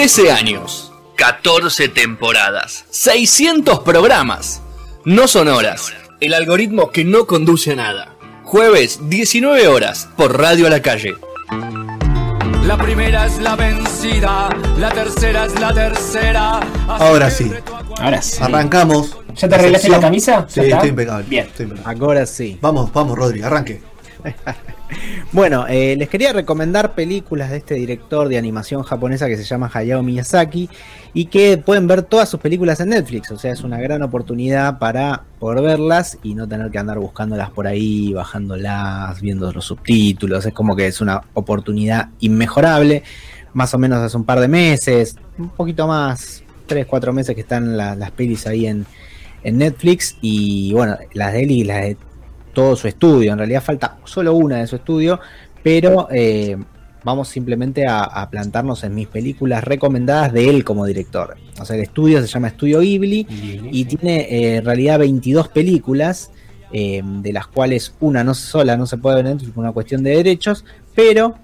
13 años, 14 temporadas, 600 programas. No son horas. El algoritmo que no conduce a nada. Jueves, 19 horas, por Radio a la Calle. La primera es la vencida, la tercera es la tercera. Ahora sí. Ahora sí. Arrancamos. ¿Ya te arreglaste la camisa? Sí, estoy impecable. Bien. estoy impecable. Ahora sí. Vamos, vamos, Rodri, arranque. Bueno, eh, les quería recomendar películas de este director de animación japonesa que se llama Hayao Miyazaki y que pueden ver todas sus películas en Netflix. O sea, es una gran oportunidad para poder verlas y no tener que andar buscándolas por ahí, bajándolas, viendo los subtítulos. Es como que es una oportunidad inmejorable. Más o menos hace un par de meses, un poquito más, tres, cuatro meses que están la- las pelis ahí en, en Netflix. Y bueno, las de él y las de todo su estudio. En realidad falta solo una de su estudio, pero eh, vamos simplemente a, a plantarnos en mis películas recomendadas de él como director. O sea, el estudio se llama Estudio Ghibli y tiene eh, en realidad 22 películas, eh, de las cuales una no sola no se puede ver en Netflix por una cuestión de derechos, pero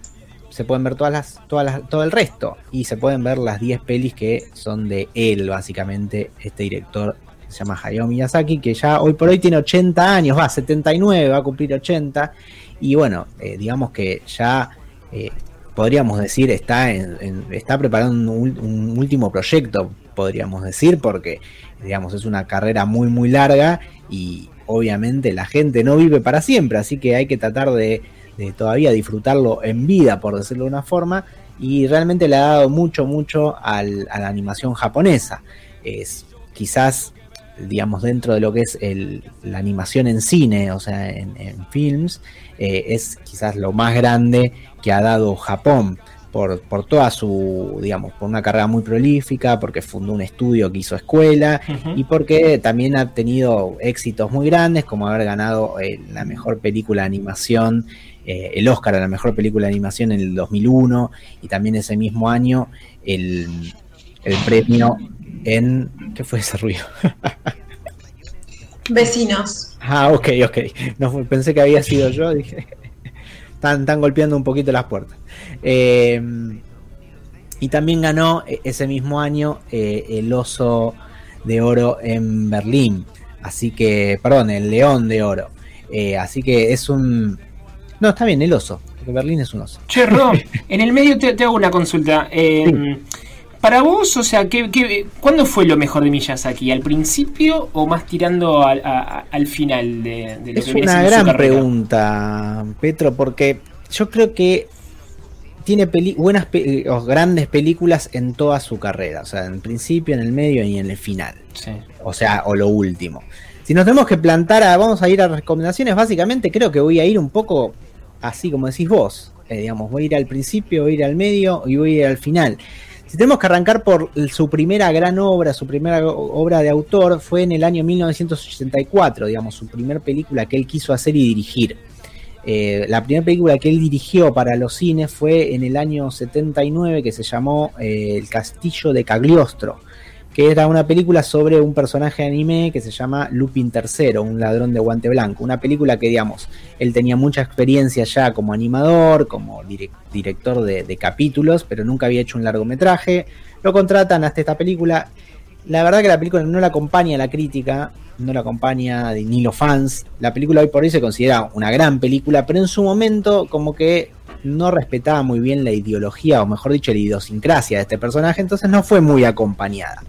se pueden ver todas las, todas las, todo el resto y se pueden ver las 10 pelis que son de él, básicamente, este director se llama Hayao Miyazaki, que ya hoy por hoy tiene 80 años, va, 79, va a cumplir 80, y bueno, eh, digamos que ya eh, podríamos decir está, en- está preparando un último proyecto, podríamos decir, porque digamos es una carrera muy muy larga y obviamente la gente no vive para siempre, así que hay que tratar de, de todavía disfrutarlo en vida, por decirlo de una forma, y realmente le ha dado mucho, mucho al- a la animación japonesa. Es quizás, digamos, dentro de lo que es el- la animación en cine, o sea, en, en films, eh, es quizás lo más grande que ha dado Japón. Por, por toda su, digamos, por una carrera muy prolífica, porque fundó un estudio que hizo escuela, y porque también ha tenido éxitos muy grandes, como haber ganado eh, la mejor película de animación, eh, el Oscar a la mejor película de animación en el 2001, y también ese mismo año el, el premio en... ¿Qué fue ese ruido? Vecinos. Ah, ok, ok. No, pensé que había sido yo, dije. Están, están golpeando un poquito las puertas. Eh, y también ganó eh, ese mismo año eh, el oso de oro en Berlín. Así que, perdón, el león de oro. Eh, así que es un... No, está bien, el oso. Porque Berlín es un oso. Che, Ron, en el medio te, te hago una consulta. Eh, Para vos, o sea, ¿qué, qué, cuándo fue lo mejor de Miyazaki? ¿Al principio o más tirando al, a- al final de, de lo Es que viene una su gran pregunta, Petro, porque yo creo que tiene peli- buenas pe- o grandes películas en toda su carrera, o sea, en principio, en el medio y en el final. Sí. O sea, o lo último. Si nos tenemos que plantar a, vamos a ir a recomendaciones, básicamente creo que voy a ir un poco así como decís vos. Eh, digamos, voy a ir al principio, voy a ir al medio y voy a ir al final. Si tenemos que arrancar por su primera gran obra, su primera obra de autor, fue en el año 1984, digamos, su primera película que él quiso hacer y dirigir. Eh, la primera película que él dirigió para los cines fue en el año 79 que se llamó eh, El Castillo de Cagliostro, que era una película sobre un personaje de anime que se llama Lupin III, un ladrón de guante blanco. Una película que, digamos, él tenía mucha experiencia ya como animador, como direc- director de, de capítulos, pero nunca había hecho un largometraje. Lo contratan hasta esta película. La verdad que la película no la acompaña la crítica, no la acompaña ni los fans. La película hoy por hoy se considera una gran película, pero en su momento como que no respetaba muy bien la ideología, o mejor dicho, la idiosincrasia de este personaje, entonces no fue muy acompañada.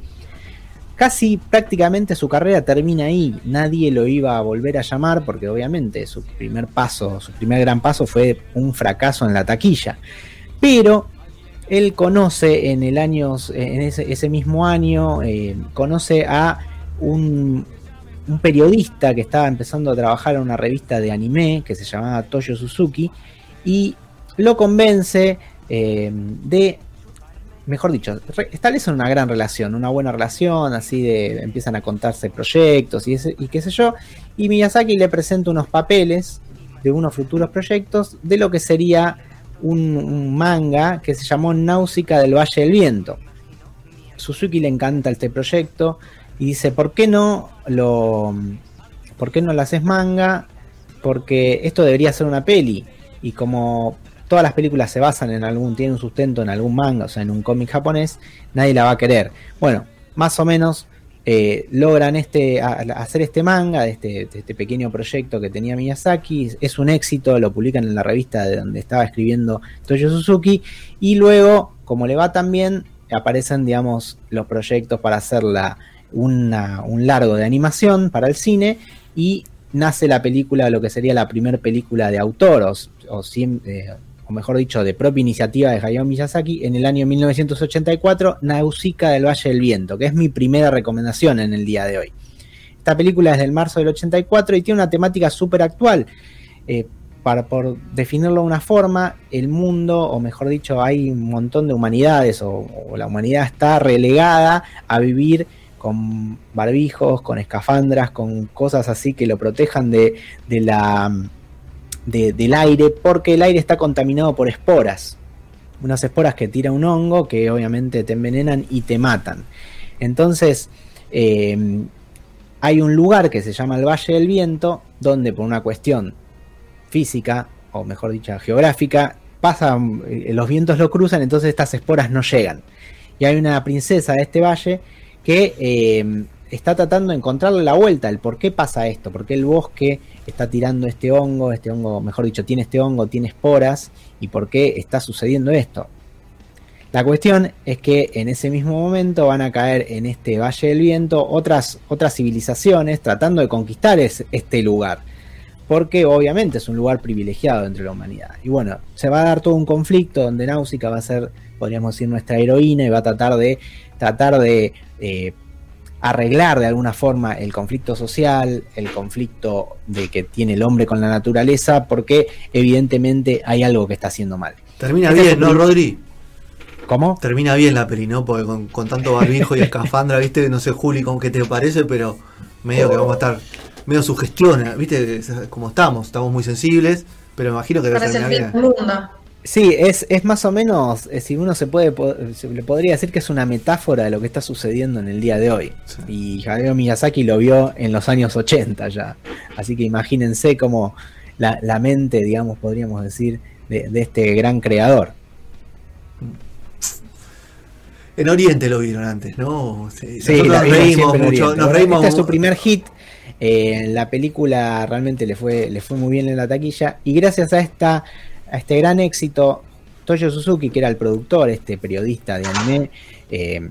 Casi prácticamente su carrera termina ahí, nadie lo iba a volver a llamar porque obviamente su primer paso, su primer gran paso fue un fracaso en la taquilla. Pero él conoce en el año, en ese, mismo año, eh, conoce a un, un periodista que estaba empezando a trabajar en una revista de anime que se llamaba Toyo Suzuki y lo convence eh, de, mejor dicho, establecen una gran relación, una buena relación, así de empiezan a contarse proyectos y, qué sé yo, y Miyazaki le presenta unos papeles de unos futuros proyectos de lo que sería un, un manga que se llamó Náusica del Valle del Viento. Suzuki le encanta este proyecto y dice, ¿por qué no lo, por qué no lo haces manga? Porque esto debería ser una peli. Y como todas las películas se basan en algún, tienen un sustento en algún manga, o sea, en un cómic japonés, nadie la va a querer. Bueno, más o menos eh, logran este, hacer este manga, este, este pequeño proyecto que tenía Miyazaki, es un éxito, lo publican en la revista de donde estaba escribiendo Toyo Suzuki, y luego, como le va tan bien, aparecen, digamos, los proyectos para hacer un largo de animación para el cine, y nace la película, lo que sería la primera película de autor, o, o, eh, o mejor dicho, de propia iniciativa de Hayao Miyazaki, en el año 1984, Nausicaa del Valle del Viento, que es mi primera recomendación en el día de hoy. Esta película es del marzo del 84 y tiene una temática súper actual. Eh, para, por definirlo de una forma, el mundo, o mejor dicho, hay un montón de humanidades, o, la humanidad está relegada a vivir con barbijos, con escafandras, con cosas así que lo protejan de, de la del aire porque el aire está contaminado por esporas. Unas esporas que tira un hongo que obviamente te envenenan y te matan. Entonces, em, hay un lugar que se llama el Valle del Viento, donde por una cuestión física, o mejor dicho, geográfica, pasan, eh, los vientos lo cruzan, entonces estas esporas no llegan. Y hay una princesa de este valle que em, está tratando de encontrarle la vuelta, el por qué pasa esto, por qué el bosque está tirando este hongo, este hongo, mejor dicho, tiene este hongo, tiene esporas, y por qué está sucediendo esto. La cuestión es que en ese mismo momento van a caer en este Valle del Viento otras, otras civilizaciones tratando de conquistar este lugar, porque obviamente es un lugar privilegiado entre la humanidad. Y bueno, se va a dar todo un conflicto donde Náusica va a ser, podríamos decir, nuestra heroína y va a tratar de, tratar de eh, arreglar de alguna forma el conflicto social, el conflicto de que tiene el hombre con la naturaleza, porque evidentemente hay algo que está haciendo mal. Termina este bien, ¿no, Rodri? ¿Cómo? Termina bien la peli, ¿no? Porque con, tanto barbijo y escafandra, ¿viste? No sé, Juli, con qué te parece, pero medio que vamos a estar medio sugestiona, ¿viste? Como estamos, estamos muy sensibles, pero me imagino que debe terminar bien. Sí, es, es más o menos, eh, si uno se puede, se le podría decir que es una metáfora de lo que está sucediendo en el día de hoy. Y Hayao Miyazaki lo vio en los años 80 ya. Así que imagínense cómo la, la mente, digamos, podríamos decir, de, este gran creador. En Oriente lo vieron antes, ¿no? Sí, nos reímos mucho. Nos reímos este es su primer hit. Eh, la película realmente le fue, le fue muy bien en la taquilla. Y gracias a esta a este gran éxito, Toyo Suzuki, que era el productor, este periodista de anime, eh,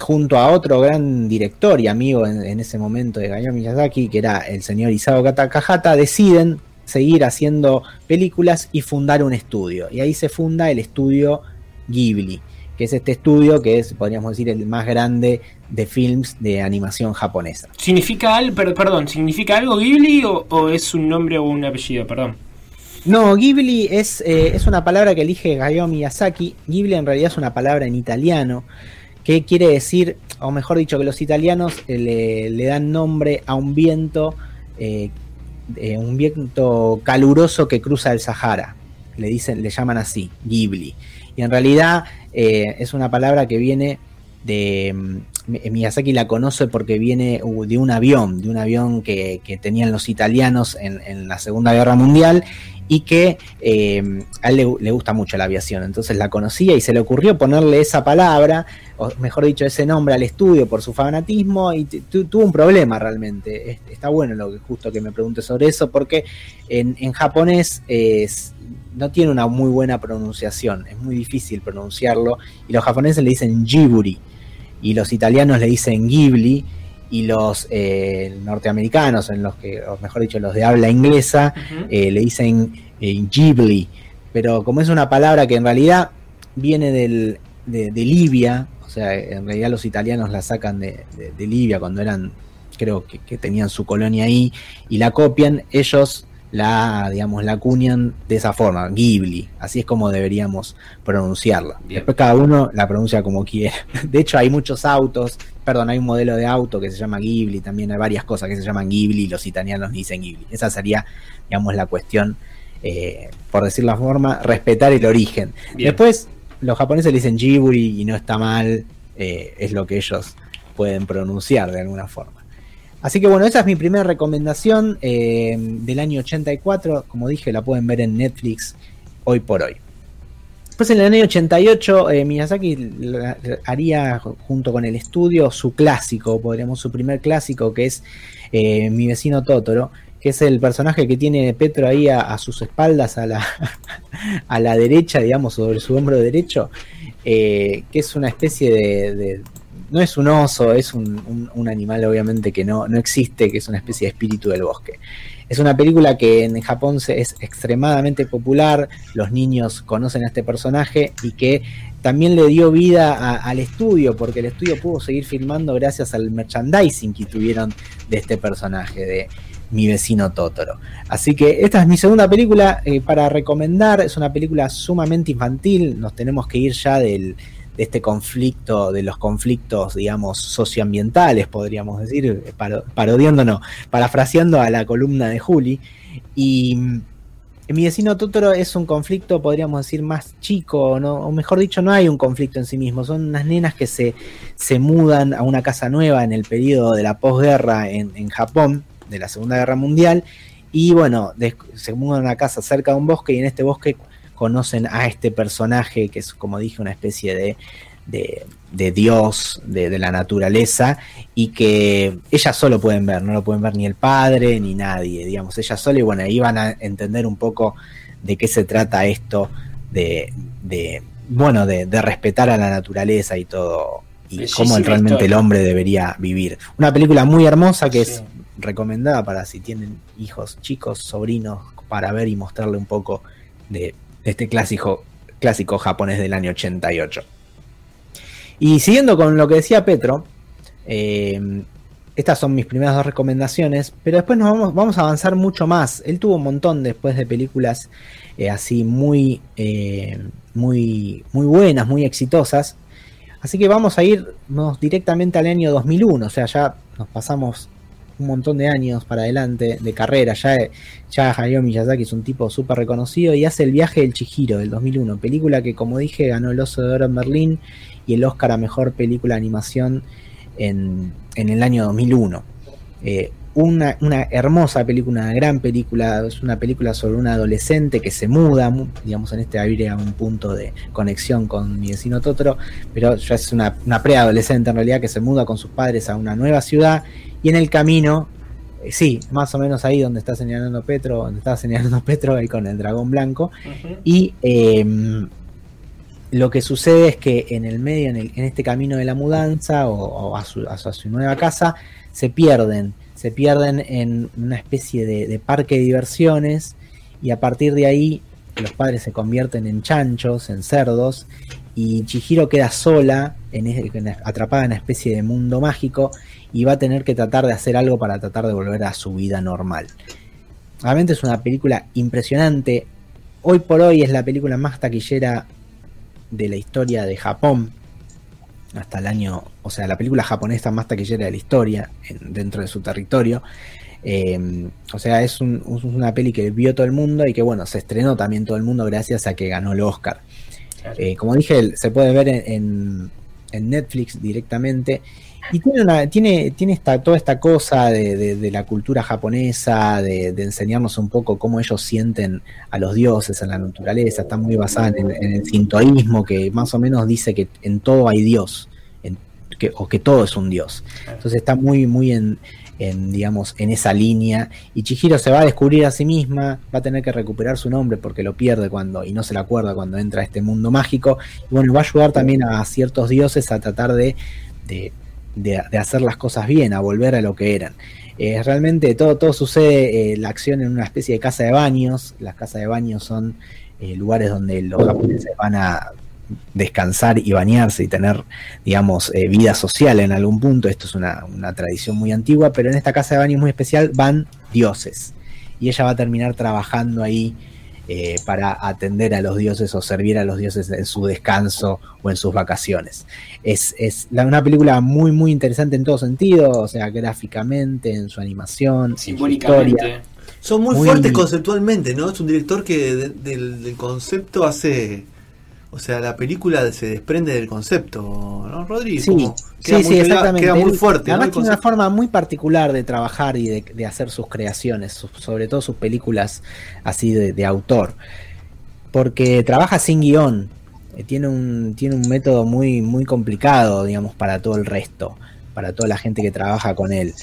junto a otro gran director y amigo en, ese momento de Hayao Miyazaki, que era el señor Isao Takahata, deciden seguir haciendo películas y fundar un estudio. Y ahí se funda el estudio Ghibli, que es este estudio que es, podríamos decir, el más grande de films de animación japonesa. ¿Significa algo, perdón, ¿significa algo Ghibli o es un nombre o un apellido? Perdón. No, Ghibli es, eh, es una palabra que elige Hayao Miyazaki. Ghibli en realidad es una palabra en italiano que quiere decir, o mejor dicho, que los italianos eh, le, dan nombre a un viento, eh, un viento caluroso que cruza el Sahara. Le dicen, le llaman así, Ghibli. Y en realidad es una palabra que viene de mm, Miyazaki la conoce porque viene uh, de un avión, de un avión que, tenían los italianos en, en, la Segunda Guerra Mundial y que eh, a él le, gusta mucho la aviación, entonces la conocía y se le ocurrió ponerle esa palabra, o mejor dicho, ese nombre al estudio por su fanatismo y tuvo un problema realmente. Está bueno lo que justo que me pregunte sobre eso, porque en, japonés no tiene una muy buena pronunciación, es muy difícil pronunciarlo, y los japoneses le dicen Jiburi, y los italianos le dicen Ghibli, y los eh, norteamericanos, en los que, o mejor dicho, los de habla inglesa, eh, le dicen eh, Ghibli. Pero como es una palabra que en realidad viene del, de, Libia, o sea, en realidad los italianos la sacan de, Libia cuando eran, creo que, que, tenían su colonia ahí, y la copian, ellos la, digamos, la acuñan de esa forma, Ghibli, así es como deberíamos pronunciarla. Después cada uno la pronuncia como quiera. De hecho, hay muchos autos, perdón, hay un modelo de auto que se llama Ghibli, también hay varias cosas que se llaman Ghibli los italianos dicen Ghibli. Esa sería, digamos, la cuestión, eh, por decir la forma, respetar el origen. Después, los japoneses le dicen Ghibli y no está mal, eh, es lo que ellos pueden pronunciar de alguna forma. Así que bueno, esa es mi primera recomendación eh, del año 84. Como dije, la pueden ver en Netflix hoy por hoy. Después en el año 88 eh, Miyazaki haría junto con el estudio su clásico, podríamos su primer clásico que es eh, Mi vecino Totoro, que es el personaje que tiene Petro ahí a, sus espaldas, a la, a la derecha, digamos, sobre su hombro derecho, que es una especie de, no es un oso, es un, un, animal obviamente que no, no existe, que es una especie de espíritu del bosque. Es una película que en Japón es extremadamente popular, los niños conocen a este personaje y que también le dio vida al estudio, porque el estudio pudo seguir filmando gracias al merchandising que tuvieron de este personaje, de mi vecino Totoro. Así que esta es mi segunda película eh, para recomendar, es una película sumamente infantil, nos tenemos que ir ya del, de este conflicto, de los conflictos, digamos, socioambientales, podríamos decir, parodiándonos, parafraseando a la columna de Juli. Y mi vecino Totoro es un conflicto, podríamos decir, más chico, ¿no? o mejor dicho, no hay un conflicto en sí mismo, son unas nenas que se, se mudan a una casa nueva en el periodo de la posguerra en Japón, de la Segunda Guerra Mundial, y bueno, se mudan a una casa cerca de un bosque y en este bosque conocen a este personaje que es, como dije, una especie de, de, dios de, la naturaleza y que ellas solo pueden ver, no lo pueden ver ni el padre ni nadie, digamos, ellas solo y bueno, ahí van a entender un poco de qué se trata esto de, de bueno, de, respetar a la naturaleza y todo, y cómo realmente el hombre debería vivir. Una película muy hermosa que es recomendada para si tienen hijos chicos, sobrinos, para ver y mostrarle un poco de este clásico, clásico japonés del año 88. Y siguiendo con lo que decía Petro, eh, estas son mis primeras dos recomendaciones, pero después nos vamos, vamos, a avanzar mucho más. Él tuvo un montón después de películas eh, así muy, eh, muy, muy buenas, muy exitosas. Así que vamos a irnos directamente al año 2001, o sea, ya nos pasamos un montón de años para adelante de carrera. Ya, ya Hayao Miyazaki es un tipo súper reconocido y hace El viaje del Chihiro del 2001, película que como dije ganó el Oso de Oro en Berlín y el Oscar a Mejor Película de Animación en, el año 2001. Eh, una, una, hermosa película, una gran película, es una película sobre un adolescente que se muda, digamos en este habría un punto de conexión con mi vecino Totoro, pero ya es una, una preadolescente en realidad que se muda con sus padres a una nueva ciudad y en el camino, eh, sí, más o menos ahí donde está señalando Petro, donde está señalando Petro, ahí con el dragón blanco. Y em, lo que sucede es que en el medio, en, este camino de la mudanza o, a, su, nueva casa, se pierden. Se pierden en una especie de, parque de diversiones y a partir de ahí los padres se convierten en chanchos, en cerdos, y Chihiro queda sola, en, atrapada en una especie de mundo mágico, y va a tener que tratar de hacer algo para tratar de volver a su vida normal. Realmente es una película impresionante. Hoy por hoy es la película más taquillera de la historia de Japón. Hasta el año, o sea, la película japonesa más taquillera de la historia dentro de su territorio. Eh, o sea, es, una peli que vio todo el mundo y que, bueno, se estrenó también todo el mundo gracias a que ganó el Oscar. Eh, como dije, se puede ver en Netflix directamente y tiene, una, tiene, tiene toda esta cosa de, la cultura japonesa, de, enseñarnos un poco cómo ellos sienten a los dioses, a la naturaleza. Está muy basada en, el sintoísmo, que más o menos dice que en todo hay Dios, o que todo es un Dios. Entonces está muy, muy en, digamos, en esa línea. Y Chihiro se va a descubrir a sí misma, va a tener que recuperar su nombre porque lo pierde cuando, y no se le acuerda cuando entra a este mundo mágico. Y bueno, va a ayudar también a ciertos dioses a tratar de de, hacer las cosas bien, a volver a lo que eran. Eh, realmente todo, todo sucede, eh, la acción en una especie de casa de baños. Las casas de baños son eh, lugares donde los japoneses van a descansar y bañarse y tener, digamos, vida social en algún punto. Esto es una, una tradición muy antigua, pero en esta casa de baños muy especial van dioses. Y ella va a terminar trabajando ahí eh, para atender a los dioses o servir a los dioses en su descanso o en sus vacaciones. Es, una película muy, muy interesante en todo sentido, o sea, gráficamente, en su animación, en su historia. Son muy, fuertes conceptualmente, ¿no? Es un director que del concepto hace o sea, la película se desprende del concepto, ¿no, Rodri? Sí, sí, sí, exactamente. Queda muy fuerte. Además tiene una forma muy particular de trabajar y de, hacer sus creaciones, sobre todo sus películas así de, autor. porque trabaja sin guion. Eh, tiene un, tiene un método muy, muy complicado, digamos, para todo el resto, para toda la gente que trabaja con él.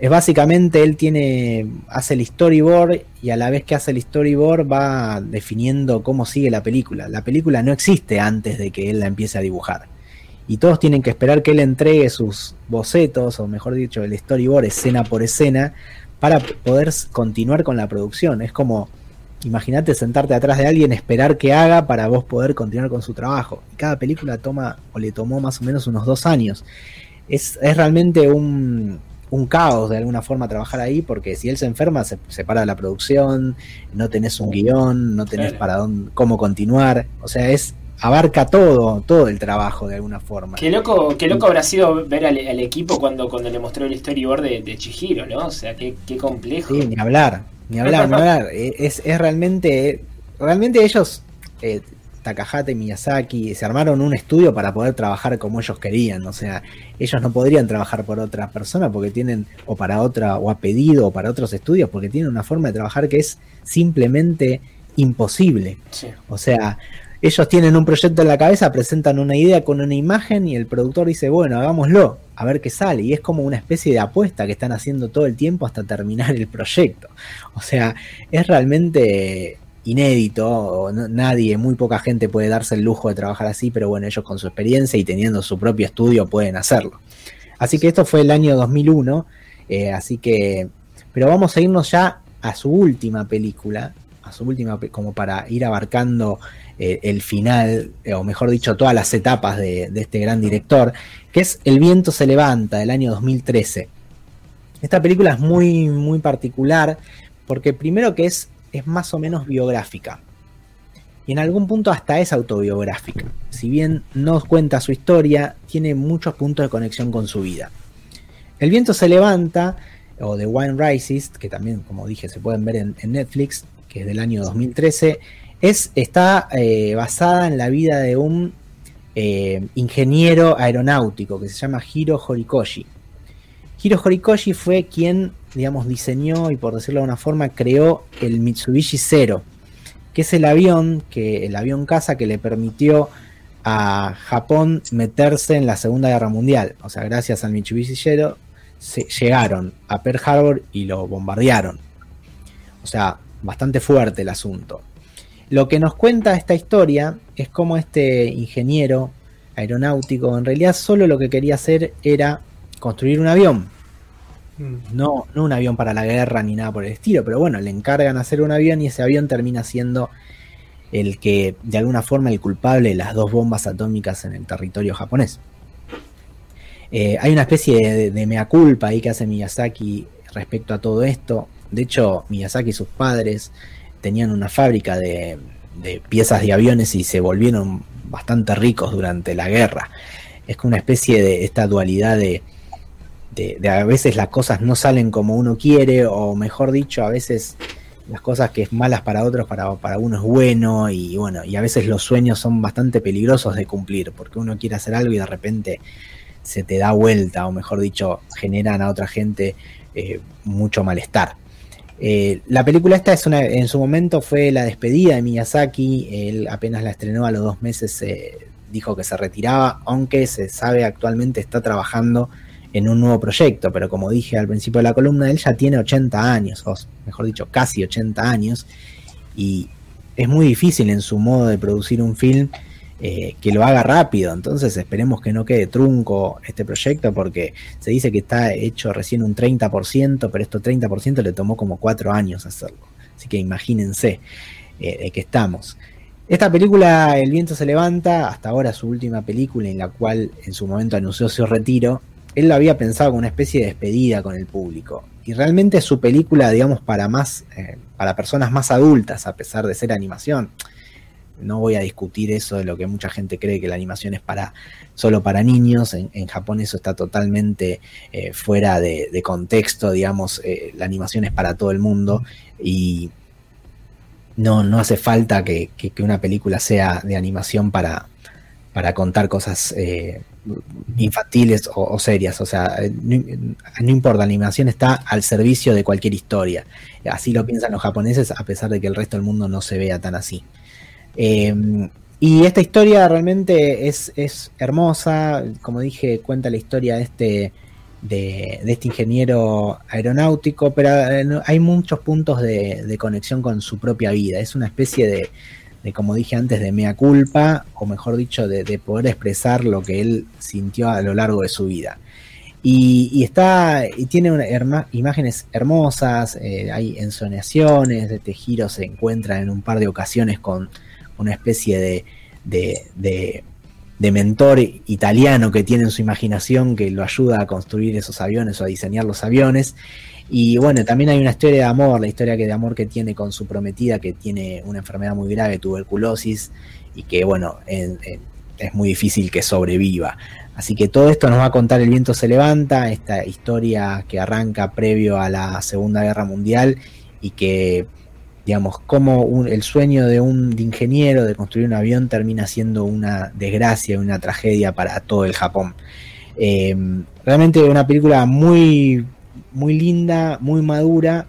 Es básicamente, él tiene, hace el storyboard y a la vez que hace el storyboard va definiendo cómo sigue la película. La película no existe antes de que él la empiece a dibujar. Y todos tienen que esperar que él entregue sus bocetos, o mejor dicho, el storyboard escena por escena, para poder continuar con la producción. Es como Imagínate sentarte atrás de alguien, esperar que haga para vos poder continuar con su trabajo. Y cada película toma o le tomó más o menos unos dos años. Es, realmente un, caos de alguna forma trabajar ahí, porque si él se enferma, se, para la producción, no tenés un guion, no tenés para dónde, cómo continuar. O sea, es abarca todo, todo el trabajo de alguna forma. Qué loco, qué loco habrá sido ver al, equipo cuando, cuando le mostró el storyboard de, de Chihiro, ¿no? O sea, qué, qué complejo. Sí, ni hablar. Ni hablar, ni hablar. Eh, es, es realmente. Realmente ellos, eh, Takahata y Miyazaki, se armaron un estudio para poder trabajar como ellos querían. O sea, ellos no podrían trabajar por otra persona porque tienen, o para otra, o a pedido, o para otros estudios, porque tienen una forma de trabajar que es simplemente imposible. O sea, ellos tienen un proyecto en la cabeza, presentan una idea con una imagen y el productor dice, bueno, hagámoslo, a ver qué sale. Y es como una especie de apuesta que están haciendo todo el tiempo hasta terminar el proyecto. O sea, es realmente inédito, nadie, muy poca gente puede darse el lujo de trabajar así, pero bueno, ellos con su experiencia y teniendo su propio estudio pueden hacerlo. Así que esto fue el año 2001, eh, así que, pero vamos a irnos ya a su última película, a su última, como para ir abarcando eh, el final, eh, o mejor dicho, todas las etapas de, este gran director, que es El viento se levanta, del año 2013. Esta película es muy, muy particular, porque primero que es, es más o menos biográfica. Y en algún punto hasta es autobiográfica. Si bien no cuenta su historia, tiene muchos puntos de conexión con su vida. El viento se levanta, o The Wine Rises, que también, como dije, se pueden ver en, Netflix, que es del año 2013, es, está eh, basada en la vida de un eh, ingeniero aeronáutico que se llama Hiro Horikoshi. Hiro Horikoshi fue quien, digamos, diseñó y por decirlo de una forma, creó el Mitsubishi Zero, que es el avión, que, el avión casa que le permitió a Japón meterse en la Segunda Guerra Mundial. O sea, gracias al Mitsubishi Zero se llegaron a Pearl Harbor y lo bombardearon. O sea, bastante fuerte el asunto. Lo que nos cuenta esta historia es cómo este ingeniero aeronáutico en realidad solo lo que quería hacer era construir un avión. Mm. No, no un avión para la guerra ni nada por el estilo, pero bueno, le encargan hacer un avión y ese avión termina siendo el que, de alguna forma, el culpable de las dos bombas atómicas en el territorio japonés. Eh, hay una especie de, de, mea culpa ahí que hace Miyazaki respecto a todo esto. De hecho, Miyazaki y sus padres tenían una fábrica de, piezas de aviones y se volvieron bastante ricos durante la guerra. Es como una especie de esta dualidad de, de, a veces las cosas no salen como uno quiere, o mejor dicho, a veces las cosas que es malas para otros, para, para uno es bueno, y bueno, y a veces los sueños son bastante peligrosos de cumplir, porque uno quiere hacer algo y de repente se te da vuelta, o mejor dicho, generan a otra gente eh, mucho malestar. Eh, la película esta es una, en su momento fue la despedida de Miyazaki, él apenas la estrenó a los dos meses, eh, dijo que se retiraba, aunque se sabe actualmente está trabajando en un nuevo proyecto, pero como dije al principio de la columna, él ya tiene 80 años, o mejor dicho, casi 80 años, y es muy difícil en su modo de producir un film eh, que lo haga rápido. Entonces esperemos que no quede trunco este proyecto porque se dice que está hecho recién un 30%, pero esto 30% le tomó como 4 años hacerlo. Así que imagínense eh, de qué estamos. Esta película, El viento se levanta, hasta ahora su última película en la cual en su momento anunció su retiro, él lo había pensado como una especie de despedida con el público. Y realmente su película, digamos, para más, eh, para personas más adultas, a pesar de ser animación no voy a discutir eso de lo que mucha gente cree que la animación es para solo para niños. En, Japón eso está totalmente eh, fuera de, contexto, digamos, eh, la animación es para todo el mundo y no, no hace falta que, una película sea de animación para, para contar cosas infantiles o, serias. O sea, no, no, importa, la animación está al servicio de cualquier historia. Así lo piensan los japoneses, a pesar de que el resto del mundo no se vea tan así. Eh, y esta historia realmente es, es, hermosa, como dije, cuenta la historia de este, de, este ingeniero aeronáutico, pero eh, hay muchos puntos de, de, conexión con su propia vida. Es una especie de, de como dije antes, de mea culpa, o mejor dicho, de, de, poder expresar lo que él sintió a lo largo de su vida. Y, está, y tiene una, imágenes hermosas, eh, hay ensonaciones, este giro se encuentra en un par de ocasiones con una especie de, de, de, mentor italiano que tiene en su imaginación que lo ayuda a construir esos aviones o a diseñar los aviones. Y bueno, también hay una historia de amor, la historia de amor que tiene con su prometida, que tiene una enfermedad muy grave, tuberculosis, y que bueno, en, en, es muy difícil que sobreviva. Así que todo esto nos va a contar El viento se levanta, esta historia que arranca previo a la Segunda Guerra Mundial y que digamos, como un, el sueño de un ingeniero de construir un avión termina siendo una desgracia, una tragedia para todo el Japón. Eh, realmente una película muy, muy linda, muy madura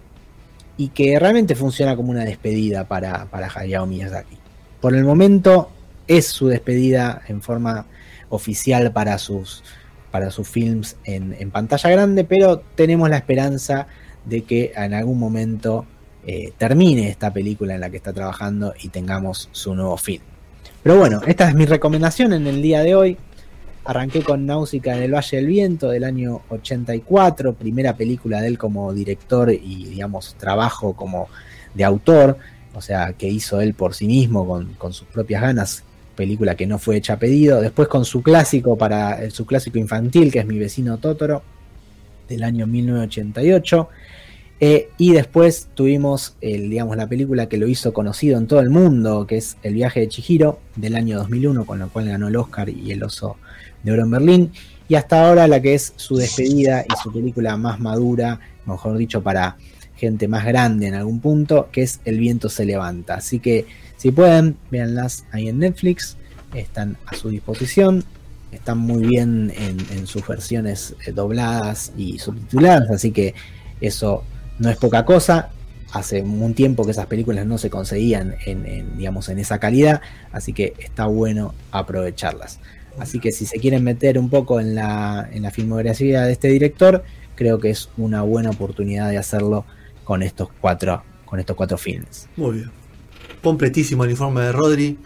y que realmente funciona como una despedida para, para Hayao Miyazaki. Por el momento es su despedida en forma oficial para sus, para sus films en pantalla grande, pero tenemos la esperanza de que en algún momento eh, termine esta película en la que está trabajando y tengamos su nuevo film. Pero bueno, esta es mi recomendación en el día de hoy. Arranqué con Náusica en el Valle del Viento del año 84, primera película de él como director y digamos trabajo como de autor, o sea, que hizo él por sí mismo con, sus propias ganas, película que no fue hecha a pedido. Después con su clásico para su clásico infantil, que es Mi vecino Totoro, del año 1988. Eh, y después tuvimos el, digamos, la película que lo hizo conocido en todo el mundo, que es El viaje de Chihiro, del año 2001, con lo cual ganó el Oscar y el Oso de Oro en Berlín. Y hasta ahora la que es su despedida y su película más madura, mejor dicho, para gente más grande en algún punto, que es El viento se levanta. Así que si pueden, véanlas ahí en Netflix, están a su disposición. Están muy bien en, sus versiones eh, dobladas y subtituladas, así que eso no es poca cosa. Hace un tiempo que esas películas no se conseguían en, digamos, en esa calidad, así que está bueno aprovecharlas. Así que si se quieren meter un poco en la, en la filmografía de este director, creo que es una buena oportunidad de hacerlo con estos cuatro, con estos cuatro filmes. Muy bien. Completísimo el informe de Rodri.